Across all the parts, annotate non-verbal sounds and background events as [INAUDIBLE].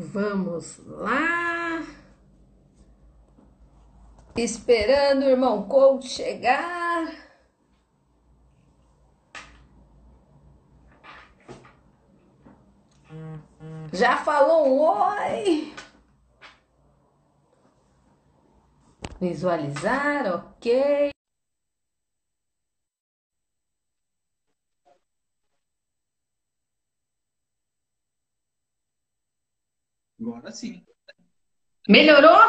Vamos lá. Esperando o irmão coach chegar. Já falou um oi? Visualizar, ok. Agora sim. Melhorou?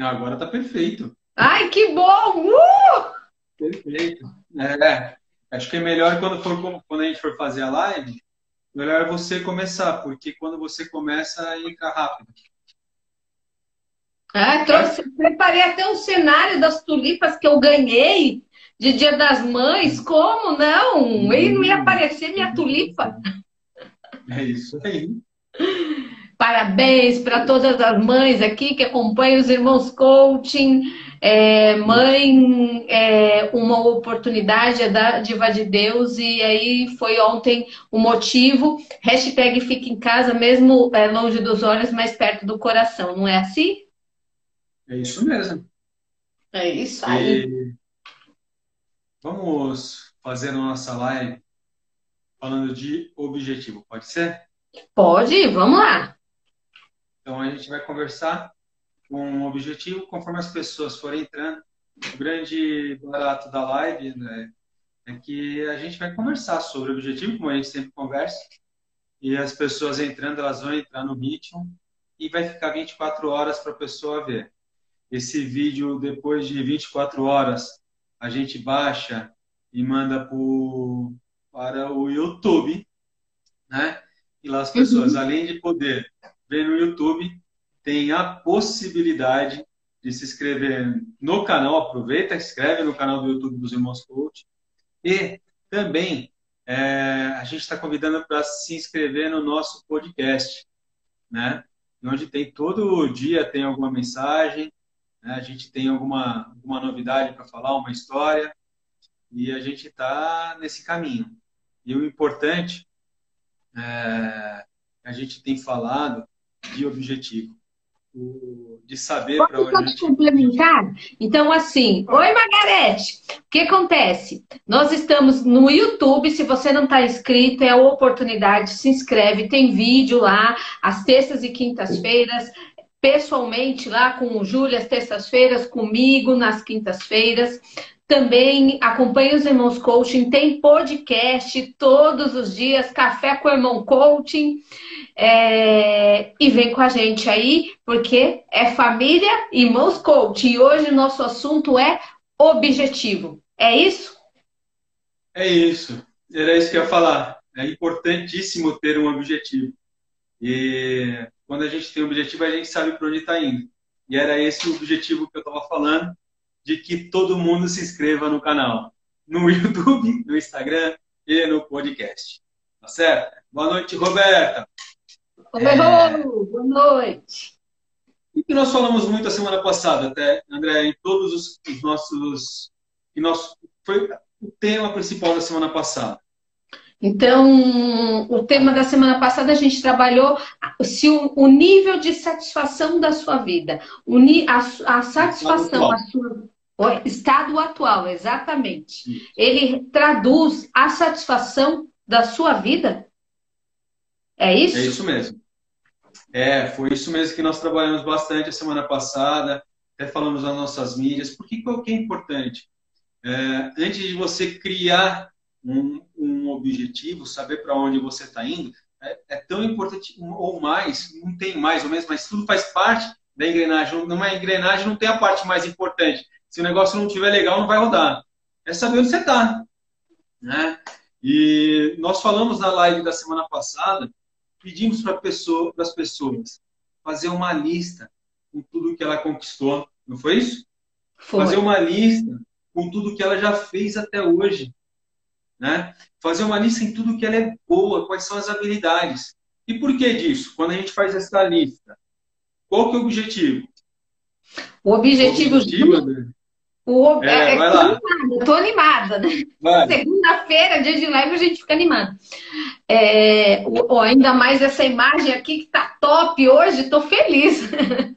Agora tá perfeito. Ai, que bom! Uh! Perfeito. É, acho que é melhor quando, for, quando a gente for fazer a live, melhor você começar, porque quando você começa, entra rápido. Ah, trouxe, preparei até um cenário das tulipas que eu ganhei de Dia das Mães. Como não? E não ia aparecer minha tulipa. É isso aí. Parabéns para todas as mães aqui que acompanham os irmãos coaching. É, mãe, é, uma oportunidade é da diva de Deus e aí foi ontem o motivo. Hashtag fica em casa, mesmo é, longe dos olhos, mais perto do coração, não é assim? É isso mesmo. É isso aí. E vamos fazer a nossa live falando de objetivo, pode ser? Pode, vamos lá. Então a gente vai conversar com um objetivo conforme as pessoas forem entrando. O grande barato da live né, é que a gente vai conversar sobre o objetivo, como a gente sempre conversa, e as pessoas entrando, elas vão entrar no ritmo e vai ficar 24 horas para a pessoa ver. Esse vídeo, depois de 24 horas, a gente baixa e manda pro, para o YouTube, né? E lá as pessoas, uhum. além de poder no YouTube, tem a possibilidade de se inscrever no canal. Aproveita, inscreve no canal do YouTube dos Irmãos Coach. E também é, a gente está convidando para se inscrever no nosso podcast, né? Onde tem todo dia tem alguma mensagem, né? a gente tem alguma, alguma novidade para falar, uma história, e a gente está nesse caminho. E o importante é, a gente tem falado de objetivo, de saber para onde. Pode complementar? Então, assim, oi Margarete, o que acontece? Nós estamos no YouTube, se você não está inscrito, é a oportunidade, se inscreve, tem vídeo lá, às terças e quintas-feiras, pessoalmente lá com o Júlio, às terças-feiras, comigo nas quintas-feiras. Também acompanhe os Irmãos Coaching, tem podcast todos os dias, Café com o Irmão Coaching. É... E vem com a gente aí, porque é família Irmãos Coaching. E hoje nosso assunto é objetivo. É isso? É isso. Era isso que eu ia falar. É importantíssimo ter um objetivo. E quando a gente tem um objetivo, a gente sabe para onde está indo. E era esse o objetivo que eu estava falando de que todo mundo se inscreva no canal, no [LAUGHS] YouTube, no Instagram e no podcast. Tá certo? Boa noite, Roberta. Oi, é... boa noite. E que nós falamos muito a semana passada, até, André, em todos os, os nossos. Que nós, foi o tema principal da semana passada. Então, o tema da semana passada a gente trabalhou se o, o nível de satisfação da sua vida, a, a satisfação, a sua, o estado atual, exatamente. Ele traduz a satisfação da sua vida? É isso? É isso mesmo. É, foi isso mesmo que nós trabalhamos bastante a semana passada, até falamos nas nossas mídias. Por que, que é importante? É, antes de você criar um, um objetivo, saber para onde você está indo, é, é, tão importante, ou mais, não tem mais ou menos, mas tudo faz parte da engrenagem. Numa engrenagem não tem a parte mais importante, se o negócio não estiver legal, não vai rodar. É saber onde você está. Né? E nós falamos na live da semana passada, pedimos para pessoa, as pessoas fazer uma lista com tudo que ela conquistou. Não foi isso? Foi. Fazer uma lista com tudo que ela já fez até hoje. Né? Fazer uma lista em tudo que ela é boa, quais são as habilidades. E por que disso? Quando a gente faz essa lista, qual que é o objetivo? O objetivo, o objetivo O, é, é, vai lá. Animada, tô animada, né? Segunda-feira, dia de live, a gente fica animado. É, o, ainda mais essa imagem aqui que tá top hoje, tô feliz.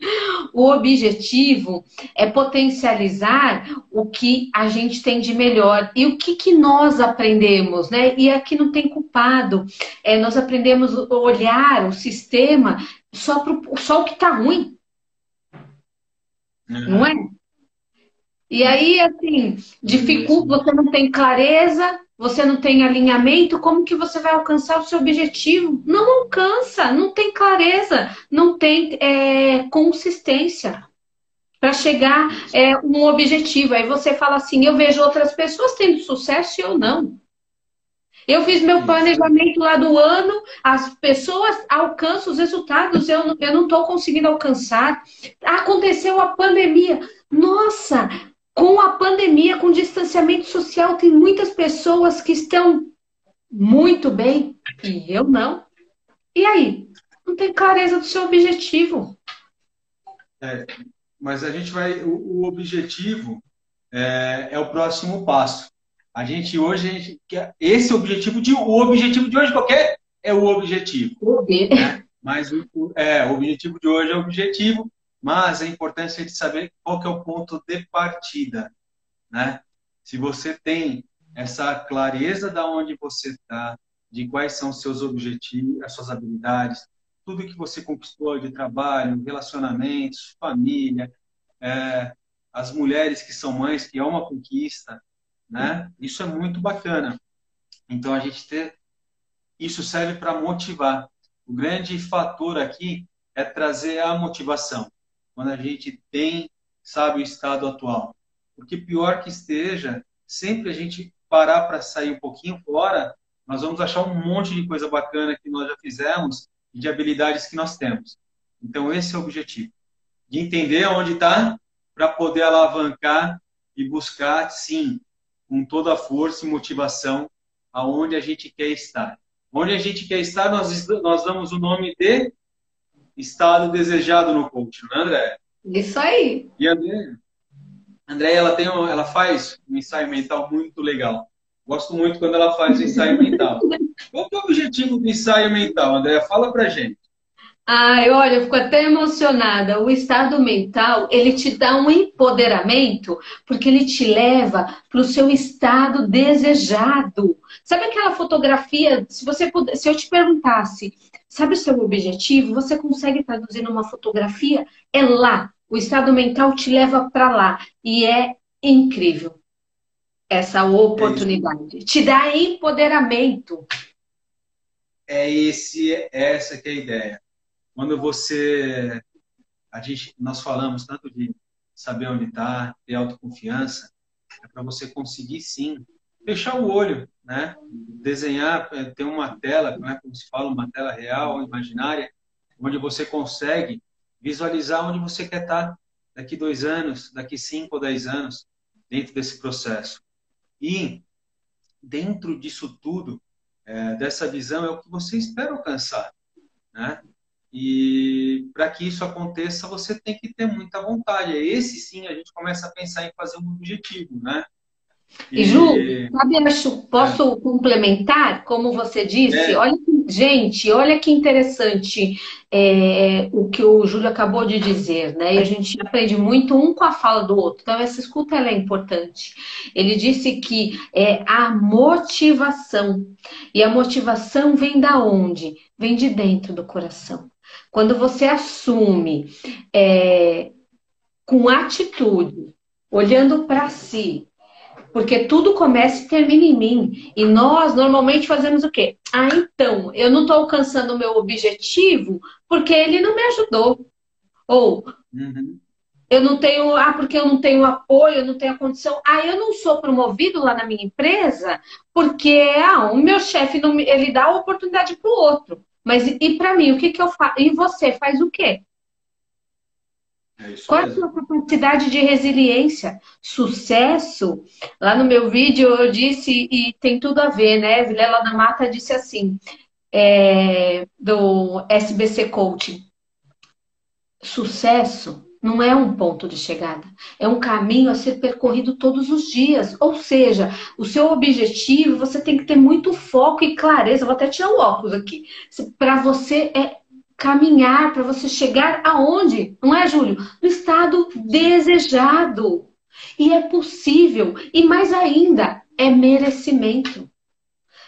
[LAUGHS] o objetivo é potencializar o que a gente tem de melhor e o que, que nós aprendemos, né? E aqui não tem culpado. É, nós aprendemos a olhar o sistema só, pro, só o que tá ruim. Uhum. Não é? E aí, assim, dificulta, você não tem clareza, você não tem alinhamento, como que você vai alcançar o seu objetivo? Não alcança, não tem clareza, não tem é, consistência para chegar é, um objetivo. Aí você fala assim, eu vejo outras pessoas tendo sucesso e eu não. Eu fiz meu planejamento lá do ano, as pessoas alcançam os resultados, eu, eu não estou conseguindo alcançar. Aconteceu a pandemia. Nossa, com a pandemia, com o distanciamento social, tem muitas pessoas que estão muito bem e eu não. E aí? Não tem clareza do seu objetivo. É, mas a gente vai. O, o objetivo é, é, o próximo passo. A gente hoje, a gente quer, esse objetivo de o objetivo de hoje qualquer é o objetivo. Né? Mas o, é, o objetivo de hoje é o objetivo mas é importante a gente saber qual é o ponto de partida, né? Se você tem essa clareza da onde você está, de quais são seus objetivos, as suas habilidades, tudo que você conquistou de trabalho, relacionamentos, família, é, as mulheres que são mães, que é uma conquista, né? Isso é muito bacana. Então a gente ter isso serve para motivar. O grande fator aqui é trazer a motivação quando a gente tem, sabe, o estado atual. Porque pior que esteja, sempre a gente parar para sair um pouquinho fora, nós vamos achar um monte de coisa bacana que nós já fizemos e de habilidades que nós temos. Então, esse é o objetivo. De entender onde está para poder alavancar e buscar, sim, com toda a força e motivação, aonde a gente quer estar. Onde a gente quer estar, nós, nós damos o nome de estado desejado no coaching, não é, André? Isso aí. E a André, André ela, tem um, ela faz um ensaio mental muito legal. Gosto muito quando ela faz o ensaio [LAUGHS] mental. Qual é o objetivo do ensaio mental, André? Fala pra gente. Ai, olha, eu fico até emocionada. O estado mental, ele te dá um empoderamento, porque ele te leva para o seu estado desejado. Sabe aquela fotografia? Se você puder, se eu te perguntasse, sabe o seu objetivo? Você consegue traduzir numa fotografia? É lá. O estado mental te leva para lá e é incrível essa oportunidade. É te dá empoderamento. É esse, essa que é a ideia quando você. A gente, nós falamos tanto de saber onde está, ter autoconfiança, é para você conseguir sim fechar o olho, né? Desenhar, é, ter uma tela, né? como se fala, uma tela real, imaginária, onde você consegue visualizar onde você quer estar daqui dois anos, daqui cinco ou dez anos, dentro desse processo. E dentro disso tudo, é, dessa visão, é o que você espera alcançar, né? E para que isso aconteça, você tem que ter muita vontade. Esse sim a gente começa a pensar em fazer um objetivo, né? E, Ju, sabe, acho, posso é. complementar, como você disse? É. Olha, gente, olha que interessante é, o que o Júlio acabou de dizer, né? E a gente aprende muito um com a fala do outro. Então, essa escuta é importante. Ele disse que é a motivação. E a motivação vem da onde? Vem de dentro do coração. Quando você assume é, com atitude, olhando para si, porque tudo começa e termina em mim. E nós normalmente fazemos o quê? Ah, então, eu não estou alcançando o meu objetivo porque ele não me ajudou. Ou uhum. eu não tenho, ah, porque eu não tenho apoio, eu não tenho a condição. Ah, eu não sou promovido lá na minha empresa porque ah, o meu chefe não ele dá a oportunidade para o outro. Mas e para mim, o que, que eu faço? E você faz o quê? É Qual mesmo. a sua capacidade de resiliência? Sucesso? Lá no meu vídeo eu disse, e tem tudo a ver, né? Vilela da Mata disse assim, é, do SBC Coaching. Sucesso não é um ponto de chegada, é um caminho a ser percorrido todos os dias. Ou seja, o seu objetivo, você tem que ter muito foco e clareza. Vou até tirar o óculos aqui. Para você é caminhar, para você chegar aonde? Não é, Júlio? No estado desejado. E é possível. E mais ainda, é merecimento.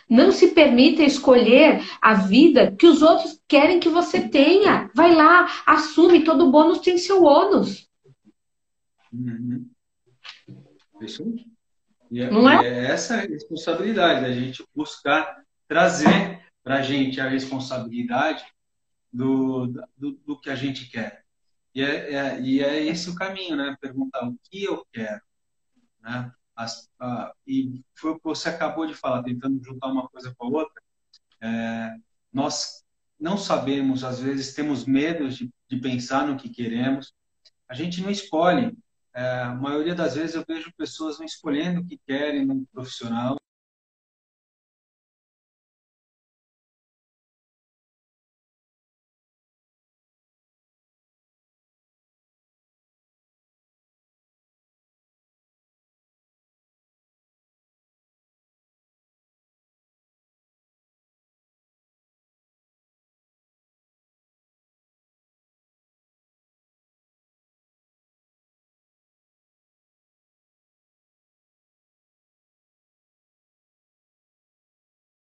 Não se permita escolher a vida que os outros querem que você tenha. Vai lá, assume, todo bônus tem seu ônus. Uhum. Isso. E é, Não é? é essa a responsabilidade, a gente buscar trazer para a gente a responsabilidade do, do, do, que a gente quer. E é, é, e é esse o caminho, né? Perguntar o que eu quero. Né? As, a, e foi o que você acabou de falar, tentando juntar uma coisa com a outra. É, nós não sabemos, às vezes temos medo de, de, pensar no que queremos. A gente não escolhe. É, a maioria das vezes eu vejo pessoas não escolhendo o que querem no profissional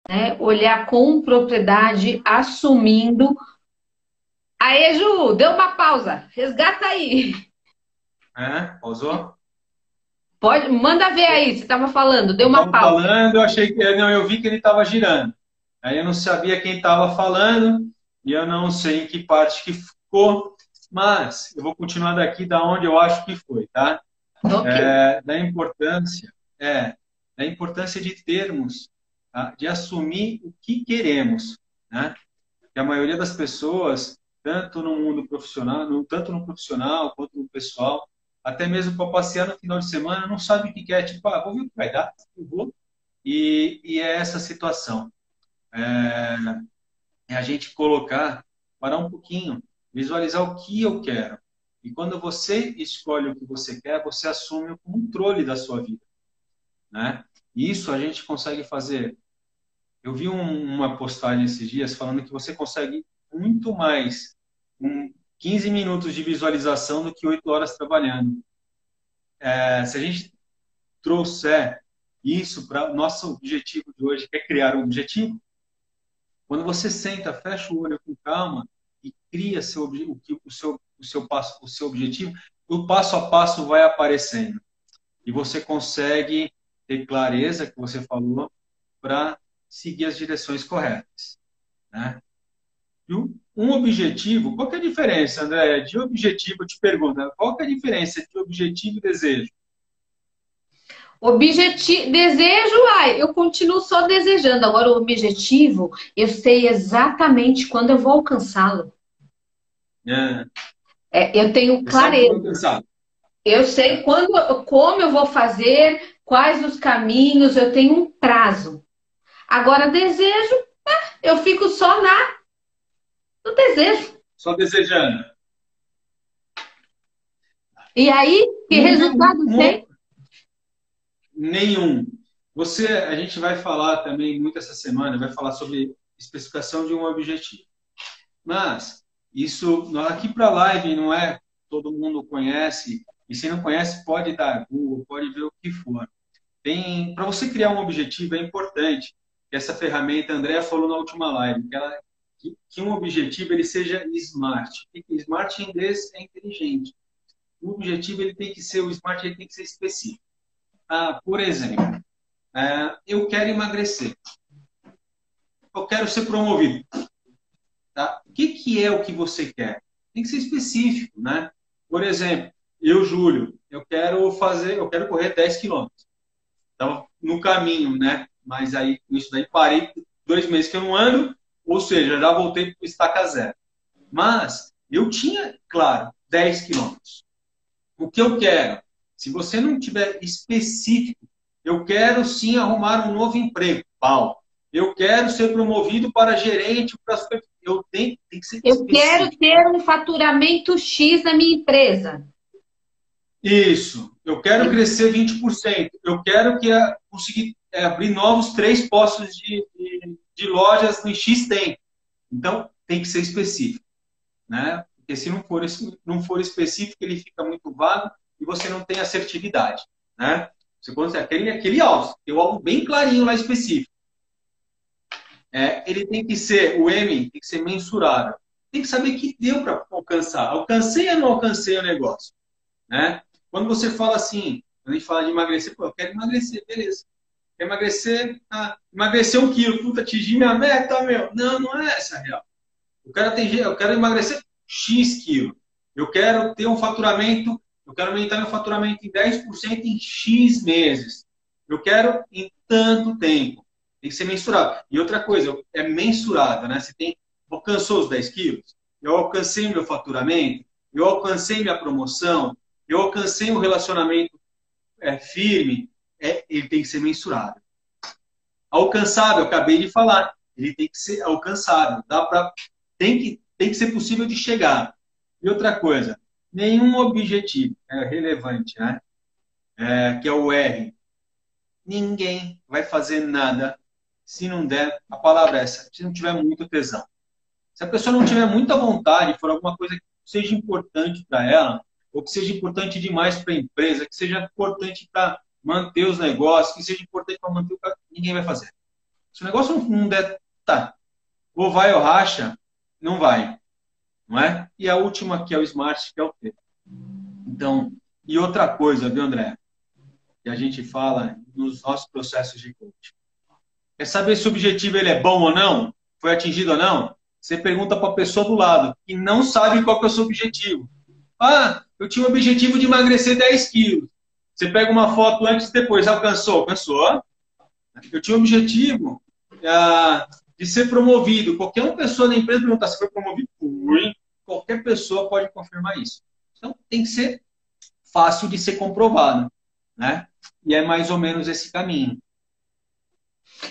né? Olhar com propriedade, assumindo. Aê, Ju, deu uma pausa. Resgata aí. É, pausou? Pode, manda ver aí, você estava falando, deu uma pausa. falando, eu achei que não, eu vi que ele estava girando. Aí eu não sabia quem estava falando e eu não sei em que parte que ficou, mas eu vou continuar daqui da onde eu acho que foi, tá? Okay. É, da importância, é, da importância de termos? De assumir o que queremos. Né? Que a maioria das pessoas, tanto no mundo profissional, no, tanto no profissional quanto no pessoal, até mesmo para passear no final de semana, não sabe o que quer. Tipo, ah, vou ver o que vai dar, vou. E, e é essa situação. É, é a gente colocar, parar um pouquinho, visualizar o que eu quero. E quando você escolhe o que você quer, você assume o controle da sua vida. Né? Isso a gente consegue fazer. Eu vi um, uma postagem esses dias falando que você consegue muito mais com 15 minutos de visualização do que 8 horas trabalhando. É, se a gente trouxer isso para o nosso objetivo de hoje, que é criar um objetivo, quando você senta, fecha o olho com calma e cria seu, o, o, seu, o, seu passo, o seu objetivo, o passo a passo vai aparecendo. E você consegue ter clareza, que você falou, para seguir as direções corretas. Né? E um objetivo, qual é a diferença, André, de objetivo, eu te pergunto, qual é a diferença entre objetivo e desejo? Objetivo, desejo, ai, eu continuo só desejando. Agora, o objetivo, eu sei exatamente quando eu vou alcançá-lo. É. É, eu tenho clareza. Eu sei quando, como eu vou fazer, quais os caminhos, eu tenho um prazo. Agora, desejo, eu fico só na no desejo. Só desejando. E aí, que nenhum, resultado tem? Nenhum. Você, a gente vai falar também muito essa semana, vai falar sobre especificação de um objetivo. Mas isso aqui para a live não é todo mundo conhece e se não conhece pode dar Google, pode ver o que for. Para você criar um objetivo é importante essa ferramenta, a falou na última live, que, ela, que, que um objetivo ele seja smart. Smart em inglês é inteligente. O objetivo ele tem que ser, o smart ele tem que ser específico. Ah, por exemplo, é, eu quero emagrecer. Eu quero ser promovido. Tá? O que, que é o que você quer? Tem que ser específico, né? Por exemplo, eu, Júlio, eu quero fazer, eu quero correr 10 quilômetros. Então, no caminho, né? Mas aí, com isso daí, parei dois meses que eu não ando, ou seja, já voltei para o estaca zero. Mas eu tinha, claro, 10 quilômetros. O que eu quero? Se você não tiver específico, eu quero sim arrumar um novo emprego. Pau. Eu quero ser promovido para gerente. Para... Eu tenho tem que ser Eu específico. quero ter um faturamento X na minha empresa. Isso. Eu quero crescer 20%. Eu quero que a, conseguir é, abrir novos três postos de, de, de lojas no X tempo. Então, tem que ser específico. Né? Porque se não for, não for específico, ele fica muito vago e você não tem assertividade. Né? Você consegue aquele, aquele alvo, tem o alvo bem clarinho lá específico. É, ele tem que ser, o M tem que ser mensurável. Tem que saber que deu para alcançar. Alcancei ou não alcancei o negócio? Né? Quando você fala assim, quando a gente fala de emagrecer, pô, eu quero emagrecer, beleza. Quer emagrecer? Ah, emagrecer um quilo, puta, atingir minha meta, meu. Não, não é essa a real. Eu quero, atingir, eu quero emagrecer X quilos. Eu quero ter um faturamento eu quero aumentar meu faturamento em 10% em X meses. Eu quero em tanto tempo. Tem que ser mensurável. E outra coisa, é mensurável, né? Você tem, alcançou os 10 quilos, eu alcancei meu faturamento, eu alcancei minha promoção, eu alcancei um relacionamento é, firme, é, ele tem que ser mensurável. Alcançável, acabei de falar, ele tem que ser alcançável. Dá pra, tem, que, tem que ser possível de chegar. E outra coisa, nenhum objetivo é relevante, né? É, que é o R. Ninguém vai fazer nada se não der, a palavra é essa, se não tiver muito tesão. Se a pessoa não tiver muita vontade, for alguma coisa que seja importante para ela, ou que seja importante demais para a empresa, que seja importante para manter os negócios, que seja importante para manter o ninguém vai fazer. Se o negócio não der, tá. Ou vai ou racha, não vai não é? E a última, que é o Smart, que é o T. Então, e outra coisa, viu, André? Que a gente fala nos nossos processos de coaching. É saber se o objetivo ele é bom ou não, foi atingido ou não. Você pergunta para a pessoa do lado, que não sabe qual é o seu objetivo. Ah, eu tinha o objetivo de emagrecer 10 quilos. Você pega uma foto antes e depois, alcançou? Alcançou. Eu tinha o objetivo ah, de ser promovido. Qualquer uma pessoa da empresa perguntar se foi promovido, fui. Qualquer pessoa pode confirmar isso. Então, tem que ser fácil de ser comprovado, né? E é mais ou menos esse caminho.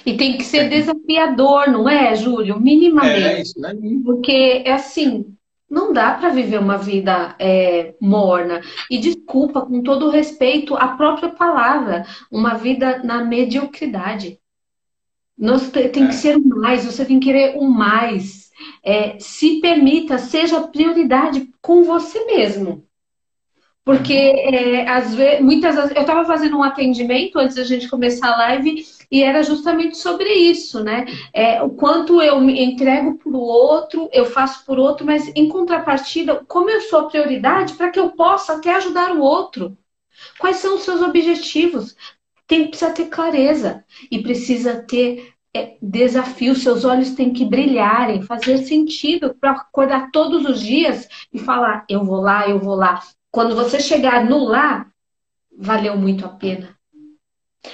E tem que ser é. desafiador, não é, Júlio? Minimamente. É, isso, né? Porque é assim, não dá para viver uma vida é, morna. E desculpa, com todo o respeito, a própria palavra, uma vida na mediocridade. Nós tem que é. ser o mais, você tem que querer o mais. É, se permita, seja prioridade com você mesmo. Porque é, às vezes, muitas vezes, eu estava fazendo um atendimento antes da gente começar a live e era justamente sobre isso, né? É, o quanto eu me entrego para o outro, eu faço por outro, mas em contrapartida, como eu sou prioridade para que eu possa até ajudar o outro. Quais são os seus objetivos? tem, precisa ter clareza e precisa ter é, desafio. Seus olhos têm que brilharem, fazer sentido para acordar todos os dias e falar: eu vou lá, eu vou lá. Quando você chegar no lá, valeu muito a pena.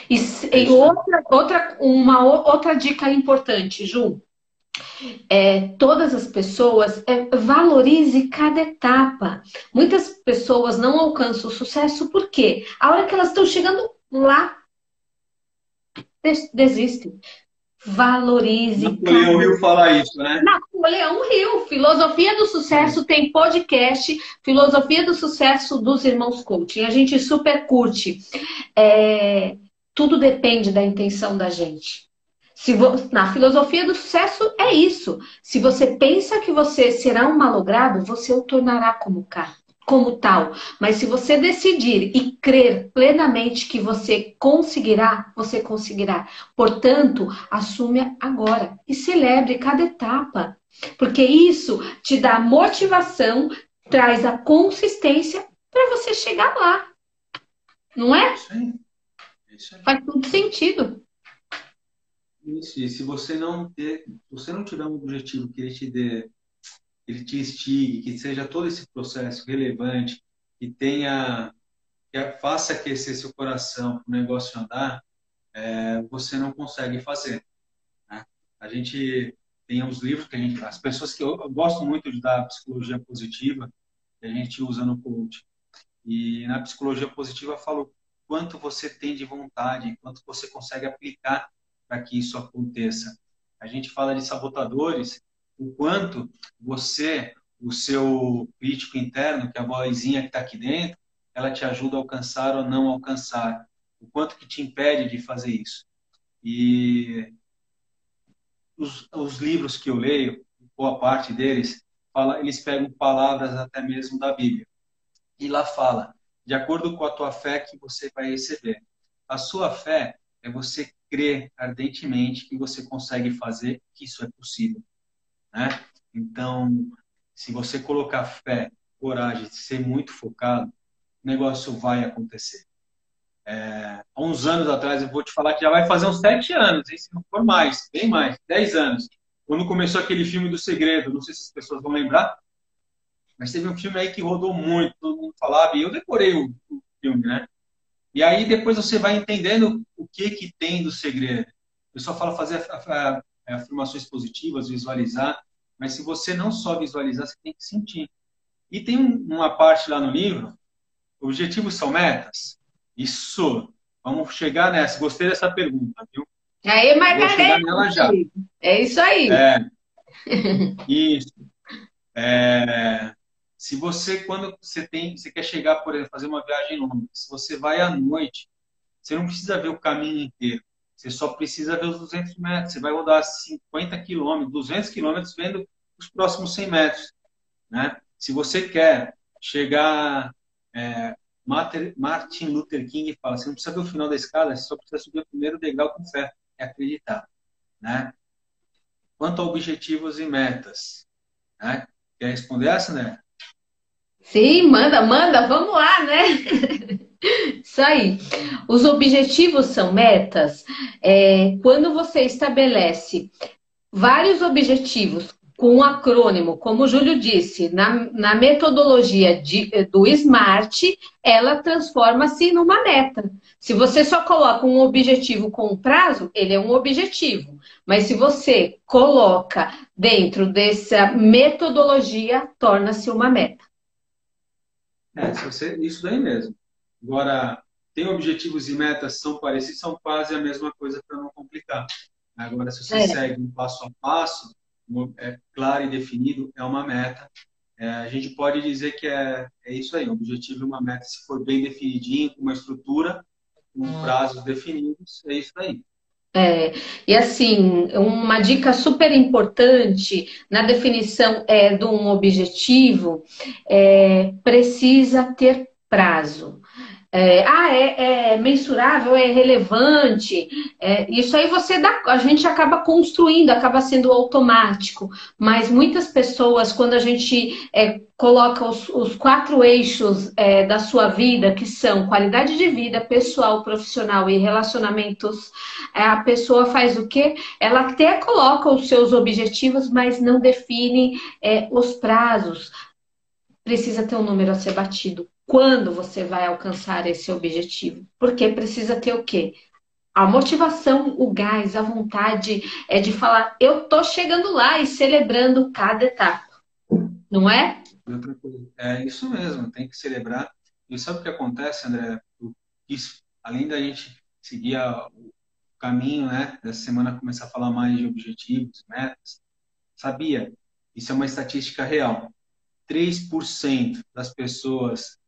E, e outra, outra, uma outra dica importante, Ju. É, todas as pessoas é, valorize cada etapa. Muitas pessoas não alcançam o sucesso porque a hora que elas estão chegando lá, desiste. Valorize. Napoleão Rio falar isso, né? Napoleão Rio. Filosofia do Sucesso tem podcast. Filosofia do Sucesso dos Irmãos Coaching. A gente super curte. É, tudo depende da intenção da gente. Se vo... Na filosofia do sucesso é isso. Se você pensa que você será um malogrado, você o tornará como cá como tal. Mas se você decidir e crer plenamente que você conseguirá, você conseguirá. Portanto, assume agora e celebre cada etapa. Porque isso te dá motivação, traz a consistência para você chegar lá. Não é? Sim. Isso Faz todo sentido. Isso, e se você não ter, se você não tiver um objetivo que ele te dê ele te instigue, que seja todo esse processo relevante, que tenha, que faça aquecer seu coração para o negócio andar, é, você não consegue fazer. Né? A gente tem uns livros que a gente, as pessoas que eu, eu gosto muito de dar psicologia positiva, que a gente usa no coach. E na psicologia positiva falo quanto você tem de vontade, quanto você consegue aplicar para que isso aconteça. A gente fala de sabotadores o quanto você, o seu crítico interno, que é a vozinha que está aqui dentro, ela te ajuda a alcançar ou não alcançar. O quanto que te impede de fazer isso. E os, os livros que eu leio, boa parte deles, fala, eles pegam palavras até mesmo da Bíblia. E lá fala, de acordo com a tua fé que você vai receber. A sua fé é você crer ardentemente que você consegue fazer, que isso é possível. Né? Então, se você colocar fé, coragem, ser muito focado, o negócio vai acontecer. É, há uns anos atrás, eu vou te falar que já vai fazer uns sete anos, hein? se não for mais, bem mais, dez anos. Quando começou aquele filme do Segredo, não sei se as pessoas vão lembrar, mas teve um filme aí que rodou muito, todo mundo falava, e eu decorei o, o filme, né? E aí depois você vai entendendo o que que tem do segredo. O pessoal fala fazer afirmações positivas, visualizar, mas se você não só visualizar, você tem que sentir. E tem uma parte lá no livro, objetivos são metas? Isso. Vamos chegar nessa. Gostei dessa pergunta, viu? Aí, Margarida. É isso aí. É. [LAUGHS] Isso. É. Se você, quando você tem, você quer chegar, por exemplo, fazer uma viagem longa, se você vai à noite, você não precisa ver o caminho inteiro. Você só precisa ver os 200 metros. Você vai rodar 50 quilômetros, 200 quilômetros vendo os próximos 100 metros. Né? Se você quer chegar é, Martin Luther King fala: você não precisa ver o final da escada, você só precisa subir o primeiro degrau com fé, é acreditar. Né? Quanto a objetivos e metas, né? quer responder essa, né? Sim, manda, manda, vamos lá, né? [LAUGHS] Isso aí. Os objetivos são metas. É, quando você estabelece vários objetivos com um acrônimo, como o Júlio disse, na, na metodologia de, do SMART, ela transforma-se numa meta. Se você só coloca um objetivo com um prazo, ele é um objetivo. Mas se você coloca dentro dessa metodologia, torna-se uma meta. É, isso daí mesmo. Agora, tem objetivos e metas são parecidos, são quase a mesma coisa para não complicar. Agora, se você é. segue um passo a passo, é claro e definido, é uma meta. É, a gente pode dizer que é, é isso aí, um objetivo e uma meta, se for bem definidinho, com uma estrutura, com hum. prazos definidos, é isso aí. É, e assim, uma dica super importante na definição é, de um objetivo é, precisa ter prazo. É, ah, é, é, mensurável, é relevante. É, isso aí você dá, a gente acaba construindo, acaba sendo automático. Mas muitas pessoas, quando a gente é, coloca os, os, quatro eixos é, da sua vida, que são qualidade de vida, pessoal, profissional e relacionamentos, é, a pessoa faz o quê? Ela até coloca os seus objetivos, mas não define os prazos. Precisa ter um número a ser batido quando você vai alcançar esse objetivo. Porque precisa ter o quê? A motivação, o gás, a vontade é de falar, eu tô chegando lá e celebrando cada etapa. Não é? É isso mesmo, tem que celebrar. E sabe o que acontece, André? Isso, além da gente seguir o caminho, né, dessa semana começar a falar mais de objetivos, metas, sabia? Isso é uma estatística real. 3% das pessoas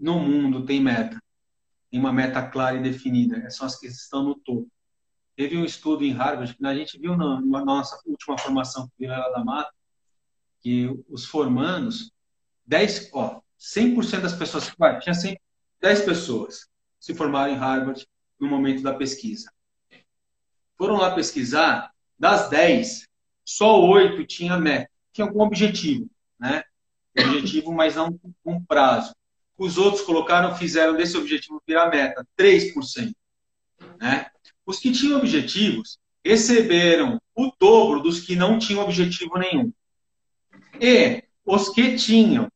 no mundo tem meta. Tem uma meta clara e definida. São as que estão no topo. Teve um estudo em Harvard que a gente viu na, na nossa última formação Vilela da Mata, que os formandos, 10, ó, 100% das pessoas, vai, tinha 100, 10 pessoas se formaram em Harvard no momento da pesquisa. Foram lá pesquisar, das 10, só 8 tinha meta, tinha algum objetivo, né? Objetivo, mas não um prazo os outros colocaram, fizeram desse objetivo virar meta, 3%. Né? Os que tinham objetivos receberam o dobro dos que não tinham objetivo nenhum. E os que tinham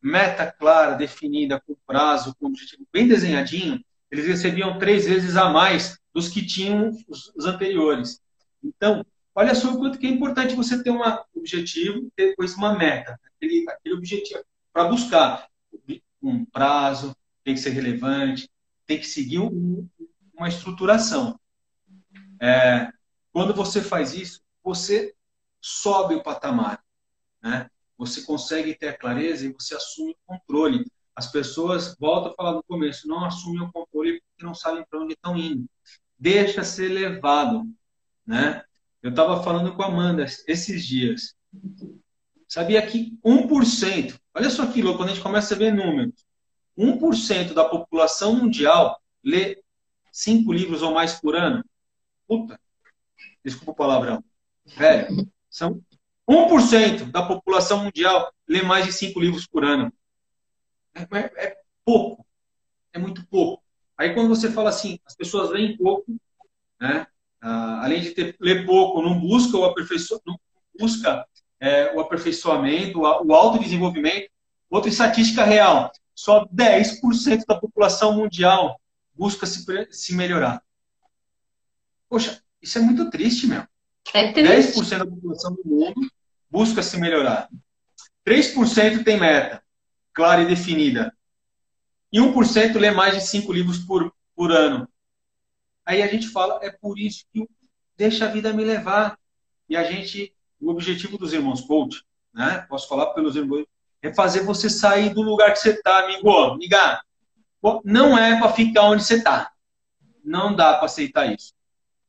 meta clara, definida, com prazo, com objetivo bem desenhadinho, eles recebiam três vezes a mais dos que tinham os, anteriores. Então, olha só o quanto que é importante você ter um objetivo, depois uma meta, aquele, aquele objetivo para buscar um prazo, tem que ser relevante, tem que seguir um, uma estruturação. É, quando você faz isso, você sobe o patamar. Né? Você consegue ter a clareza e você assume o controle. As pessoas, volto a falar no começo, não assumem o controle porque não sabem para onde estão indo. Deixa ser levado. Né? Eu estava falando com a Amanda esses dias. Sabia que 1%, olha só que louco, quando a gente começa a ver números, 1% da população mundial lê cinco livros ou mais por ano. Puta, desculpa o palavrão. Velho, são 1% da população mundial lê mais de cinco livros por ano. É, é, é, pouco. É muito pouco. Aí quando você fala assim, as pessoas leem pouco, né? Ah, além de ter, ler pouco, não busca o aperfeiçoamento, não busca é, o aperfeiçoamento, o autodesenvolvimento. Outra estatística real, só 10% da população mundial busca se, se melhorar. Poxa, isso é muito triste, meu. É triste. 10% da população do mundo busca se melhorar. 3% tem meta clara e definida. E 1% lê mais de 5 livros por, por ano. Aí a gente fala, é por isso que deixa a vida me levar. E a gente, o objetivo dos irmãos coach, né? Posso falar pelos irmãos, é fazer você sair do lugar que você está, amigo. Amiga, não é para ficar onde você está. Não dá para aceitar isso.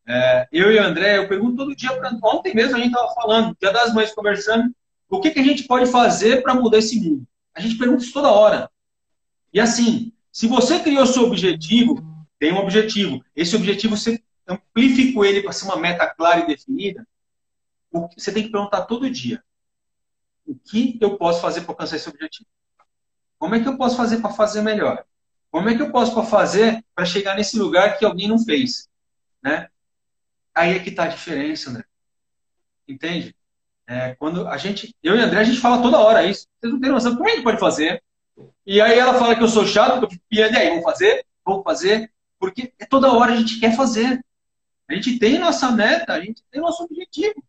É, eu e o André, eu pergunto todo dia, pra, ontem mesmo a gente estava falando, dia das mães conversando, o que, que a gente pode fazer para mudar esse mundo? A gente pergunta isso toda hora. E assim, se você criou seu objetivo, tem um objetivo. Esse objetivo você amplificou ele para ser uma meta clara e definida. Você tem que perguntar todo dia: o que eu posso fazer para alcançar esse objetivo? Como é que eu posso fazer para fazer melhor? Como é que eu posso fazer para chegar nesse lugar que alguém não fez? Né? Aí é que está a diferença, né? Entende? É, quando a gente, eu e André, a gente fala toda hora isso. Vocês não têm noção como é que pode fazer. E aí ela fala que eu sou chato, e aí, vamos fazer? Vamos fazer? Porque é toda hora a gente quer fazer. A gente tem nossa meta, a gente tem nosso objetivo.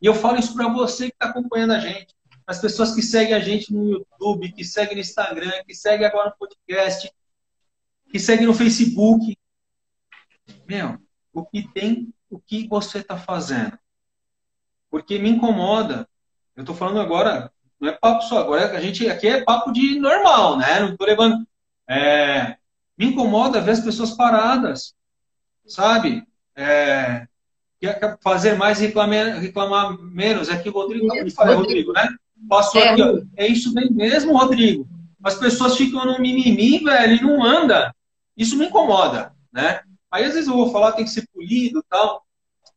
E eu falo isso para você que está acompanhando a gente. As pessoas que seguem a gente no YouTube, que seguem no Instagram, que seguem agora no podcast, que seguem no Facebook. Meu, o que tem, o que você está fazendo. Porque me incomoda. Eu estou falando agora, não é papo só, agora a gente aqui é papo de normal, né? Não estou levando. É, me incomoda ver as pessoas paradas, sabe? É, fazer mais e reclamar, reclamar menos. É que o Rodrigo tá Rodrigo, né? Passou é. aqui, ó. É isso bem mesmo, Rodrigo. As pessoas ficam no mimimi, velho, e não anda. Isso me incomoda, né? Aí às vezes eu vou falar tem que ser polido tal.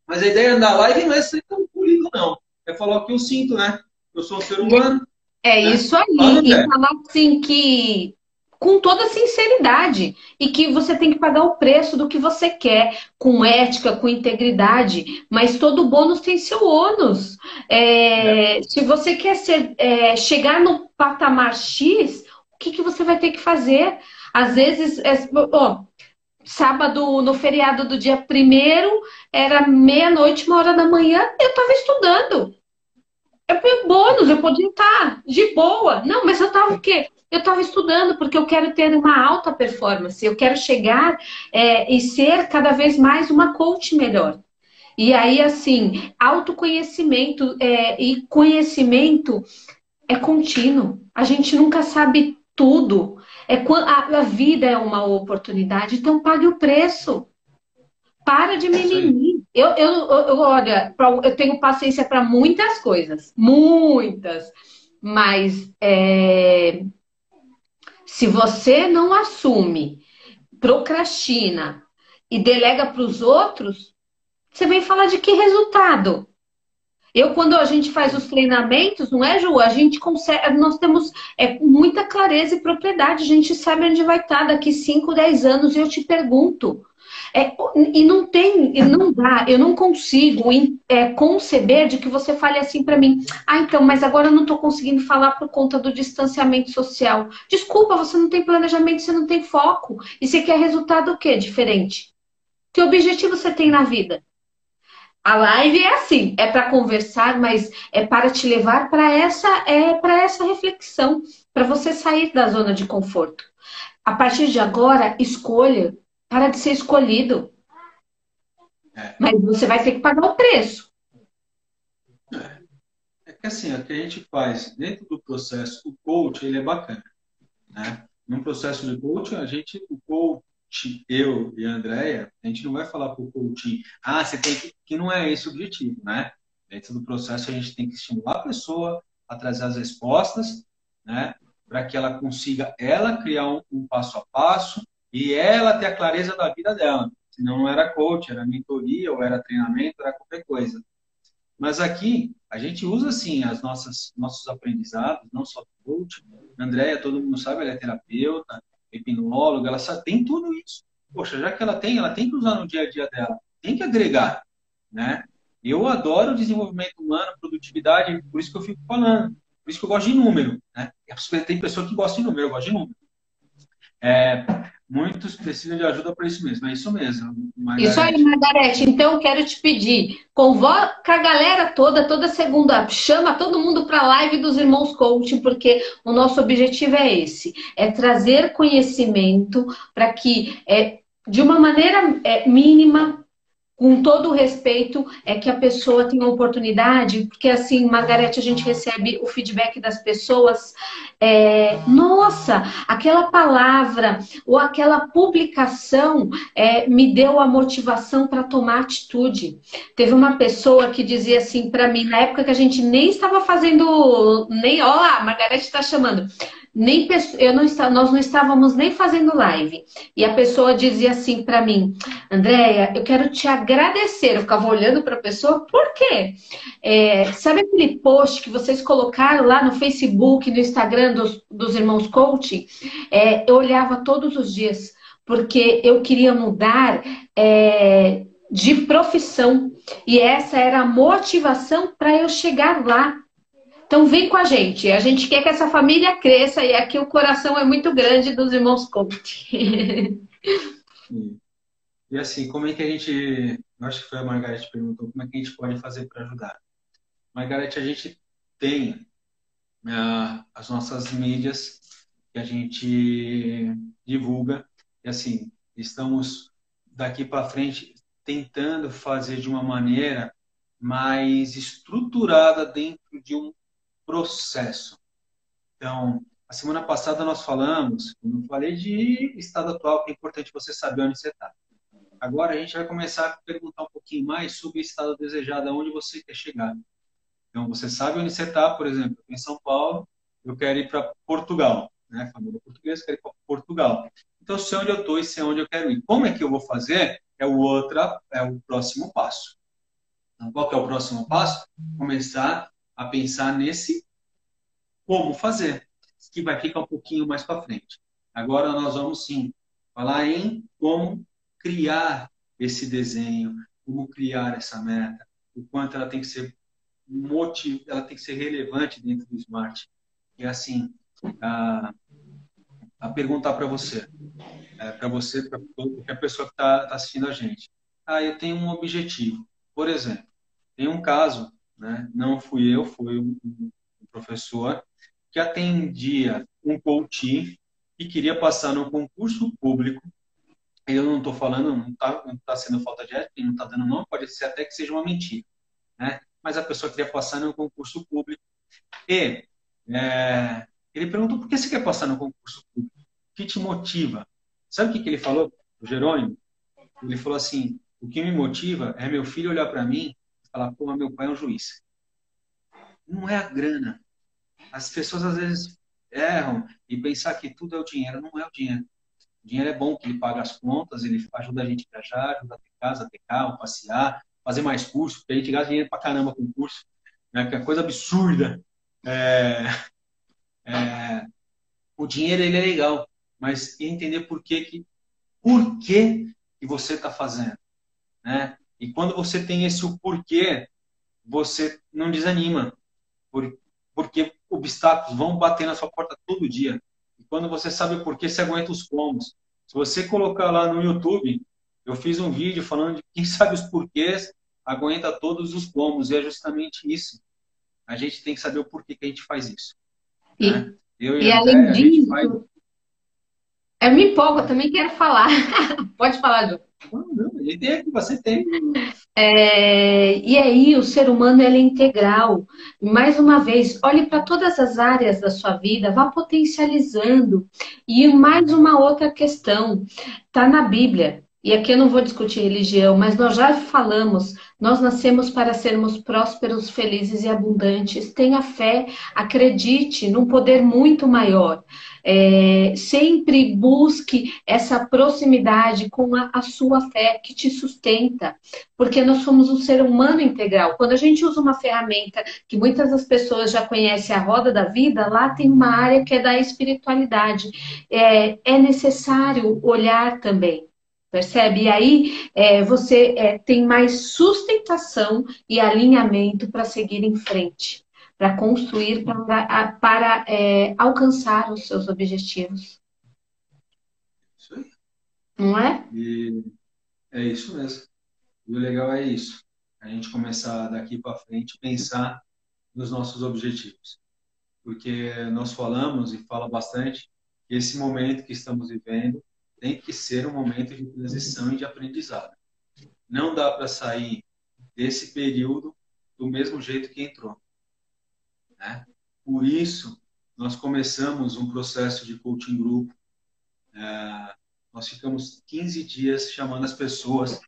Mas a ideia da live não é ser tão polido, não. É falar o que eu sinto, né? Eu sou um ser humano. É né? isso aí. e falar assim que com toda sinceridade e que você tem que pagar o preço do que você quer, com ética, com integridade, mas todo bônus tem seu ônus. É, é. Se você quer ser, é, chegar no patamar X, o que, que você vai ter que fazer? Às vezes, é, ó, sábado, no feriado do dia primeiro, era meia-noite, uma hora da manhã, eu estava estudando. Eu fui bônus, eu podia estar de boa. Não, mas eu estava o quê? Eu estava estudando porque eu quero ter uma alta performance, eu quero chegar é, e ser cada vez mais uma coach melhor. E aí, assim, autoconhecimento é, e conhecimento é contínuo. A gente nunca sabe tudo. É, a, a vida é uma oportunidade, então pague o preço. Para de mimimi. Eu, eu, eu, olha, eu tenho paciência para muitas coisas, muitas. Mas é, se você não assume, procrastina e delega para os outros, você vem falar de que resultado? Eu, quando a gente faz os treinamentos, não é, Ju? A gente consegue, nós temos é, muita clareza e propriedade, a gente sabe onde vai estar daqui 5, 10 anos, e eu te pergunto. É, e não tem, não dá, eu não consigo é, conceber de que você fale assim para mim. Ah, então, mas agora eu não estou conseguindo falar por conta do distanciamento social. Desculpa, você não tem planejamento, você não tem foco. E você quer resultado o quê? Diferente. Que objetivo você tem na vida? A live é assim, é para conversar, mas é para te levar para essa é para essa reflexão, para você sair da zona de conforto. A partir de agora, escolha, para de ser escolhido. É. Mas você vai ter que pagar o preço. que assim, o que a gente faz dentro do processo, o coach, ele é bacana, né? No processo de coaching, a gente, o coach, eu e a Andrea, a gente não vai falar para o coaching, ah, você tem que, que não é esse o objetivo, né? Dentro do processo, a gente tem que estimular a pessoa a trazer as respostas, né? Para que ela consiga, ela criar um, um passo a passo e ela ter a clareza da vida dela. Senão não era coach, era mentoria, ou era treinamento, era qualquer coisa. Mas aqui, a gente usa, sim, as nossas nossos aprendizados, não só coach. A Andrea, todo mundo sabe, ela é terapeuta, hipnóloga, ela sabe, tem tudo isso. Poxa, já que ela tem, ela tem que usar no dia a dia dela. Tem que agregar, né? Eu adoro desenvolvimento humano, produtividade, por isso que eu fico falando. Por isso que eu gosto de número, né? Tem pessoa que gosta de número, eu gosto de número. É, muitos precisam de ajuda para isso mesmo, é isso mesmo. Margarete. Isso aí, Margarete. Então, quero te pedir, convoca a galera toda, toda segunda, chama todo mundo para a live dos Irmãos Coaching, porque o nosso objetivo é esse, é trazer conhecimento para que, é, de uma maneira é, mínima, com todo o respeito, é que a pessoa tenha oportunidade, porque assim, Margarete, a gente recebe o feedback das pessoas, é, nossa, aquela palavra ou aquela publicação é, me deu a motivação para tomar atitude. Teve uma pessoa que dizia assim para mim, na época que a gente nem estava fazendo, nem, ó lá, Margarete está chamando, nem eu não está, nós não estávamos nem fazendo live. E a pessoa dizia assim para mim, Andréia, eu quero te agradecer. Eu ficava olhando para a pessoa, por quê? É, sabe aquele post que vocês colocaram lá no Facebook, no Instagram dos, dos irmãos coaching? É, eu olhava todos os dias, porque eu queria mudar é, de profissão. E essa era a motivação para eu chegar lá. Então vem com a gente. A gente quer que essa família cresça e aqui o coração é muito grande dos irmãos Conte. e assim, como é que a gente. Acho que foi a Margarete que perguntou como é que a gente pode fazer para ajudar. Margarete, a gente tem uh, as nossas mídias que a gente divulga. E assim, estamos daqui para frente tentando fazer de uma maneira mais estruturada dentro de um processo. Então, a semana passada nós falamos, eu falei de estado atual, que é importante você saber onde você está. Agora a gente vai começar a perguntar um pouquinho mais sobre o estado desejado, aonde você quer chegar. Então, você sabe onde você está, por exemplo, em São Paulo, eu quero ir para Portugal, né? Família portuguesa, quero ir para Portugal. Então, eu sei onde eu estou e sei onde eu quero ir. Como é que eu vou fazer? É o outra, é o próximo passo. Então, qual é o próximo passo? Começar a pensar nesse como fazer, que vai ficar um pouquinho mais para frente. Agora nós vamos sim falar em como criar esse desenho, como criar essa meta, o quanto ela tem que ser motiv... ela tem que ser relevante dentro do Smart. E assim, a, a perguntar para você, é, para você, para qualquer pessoa que está tá assistindo a gente. Ah, eu tenho um objetivo. Por exemplo, tem um caso né? Não fui eu, foi um, professor que atendia um coach e queria passar no concurso público. Eu não estou falando, não está tá sendo falta de ética, não está dando não, pode ser até que seja uma mentira, né? Mas a pessoa queria passar no concurso público e é, ele perguntou por que você quer passar no concurso público? O que te motiva? Sabe o que, que ele falou, o Jerônimo? Ele falou assim: o que me motiva é meu filho olhar para mim falar, pô, meu pai é um juiz. Não é a grana. As pessoas às vezes erram e pensar que tudo é o dinheiro. Não é o dinheiro. O dinheiro é bom, que ele paga as contas, ele ajuda a gente a viajar, ajuda a ter casa, a ter carro, passear, fazer mais curso, porque a gente gasta dinheiro pra caramba com curso, né? que é coisa absurda. É... É... O dinheiro ele é legal, mas entender por que, que, por que, que você está fazendo. Né? E quando você tem esse o porquê, você não desanima. Porque obstáculos vão bater na sua porta todo dia. E quando você sabe o porquê, você aguenta os comos. Se você colocar lá no YouTube, eu fiz um vídeo falando de quem [LAUGHS] sabe os porquês, aguenta todos os comos. E é justamente isso. A gente tem que saber o porquê que a gente faz isso. E, né? eu e, e André, além disso, faz... eu me empolgo, eu também quero falar. [LAUGHS] Pode falar, Ju. Não, ele tem aqui, você tem. É, e aí, o ser humano é integral. Mais uma vez, olhe para todas as áreas da sua vida, vá potencializando. E mais uma outra questão, está na Bíblia. E aqui eu não vou discutir religião, mas nós já falamos, nós nascemos para sermos prósperos, felizes e abundantes. Tenha fé, acredite num poder muito maior. É, sempre busque essa proximidade com a, a, sua fé que te sustenta, porque nós somos um ser humano integral. Quando a gente usa uma ferramenta que muitas das pessoas já conhecem, a roda da vida, lá tem uma área que é da espiritualidade. É, é necessário olhar também. Percebe? E aí é, você é, tem mais sustentação e alinhamento para seguir em frente para construir, para, para é, alcançar os seus objetivos. Isso aí. Não é? E é isso mesmo. E o legal é isso. A gente começar daqui para frente pensar nos nossos objetivos. Porque nós falamos e fala bastante que esse momento que estamos vivendo tem que ser um momento de transição e de aprendizado. Não dá para sair desse período do mesmo jeito que entrou. Né? Por isso, nós começamos um processo de coaching grupo. É, nós ficamos 15 dias chamando as pessoas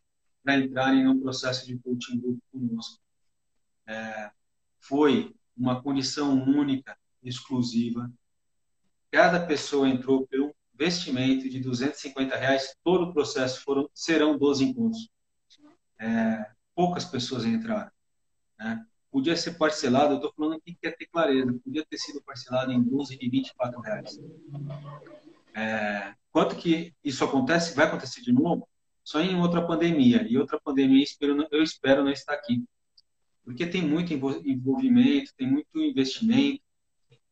para entrarem no processo de coaching grupo conosco. É, foi uma condição única, exclusiva. Cada pessoa entrou por um investimento de 250 reais. Todo o processo foram, serão 12 encontros. É, poucas pessoas entraram. Né? podia ser parcelado, eu estou falando aqui que quer ter clareza, podia ter sido parcelado em 12 de 24 reais. É, quanto que isso acontece? Vai acontecer de novo? Só em outra pandemia. E outra pandemia eu espero não estar aqui. Porque tem muito envolvimento, tem muito investimento.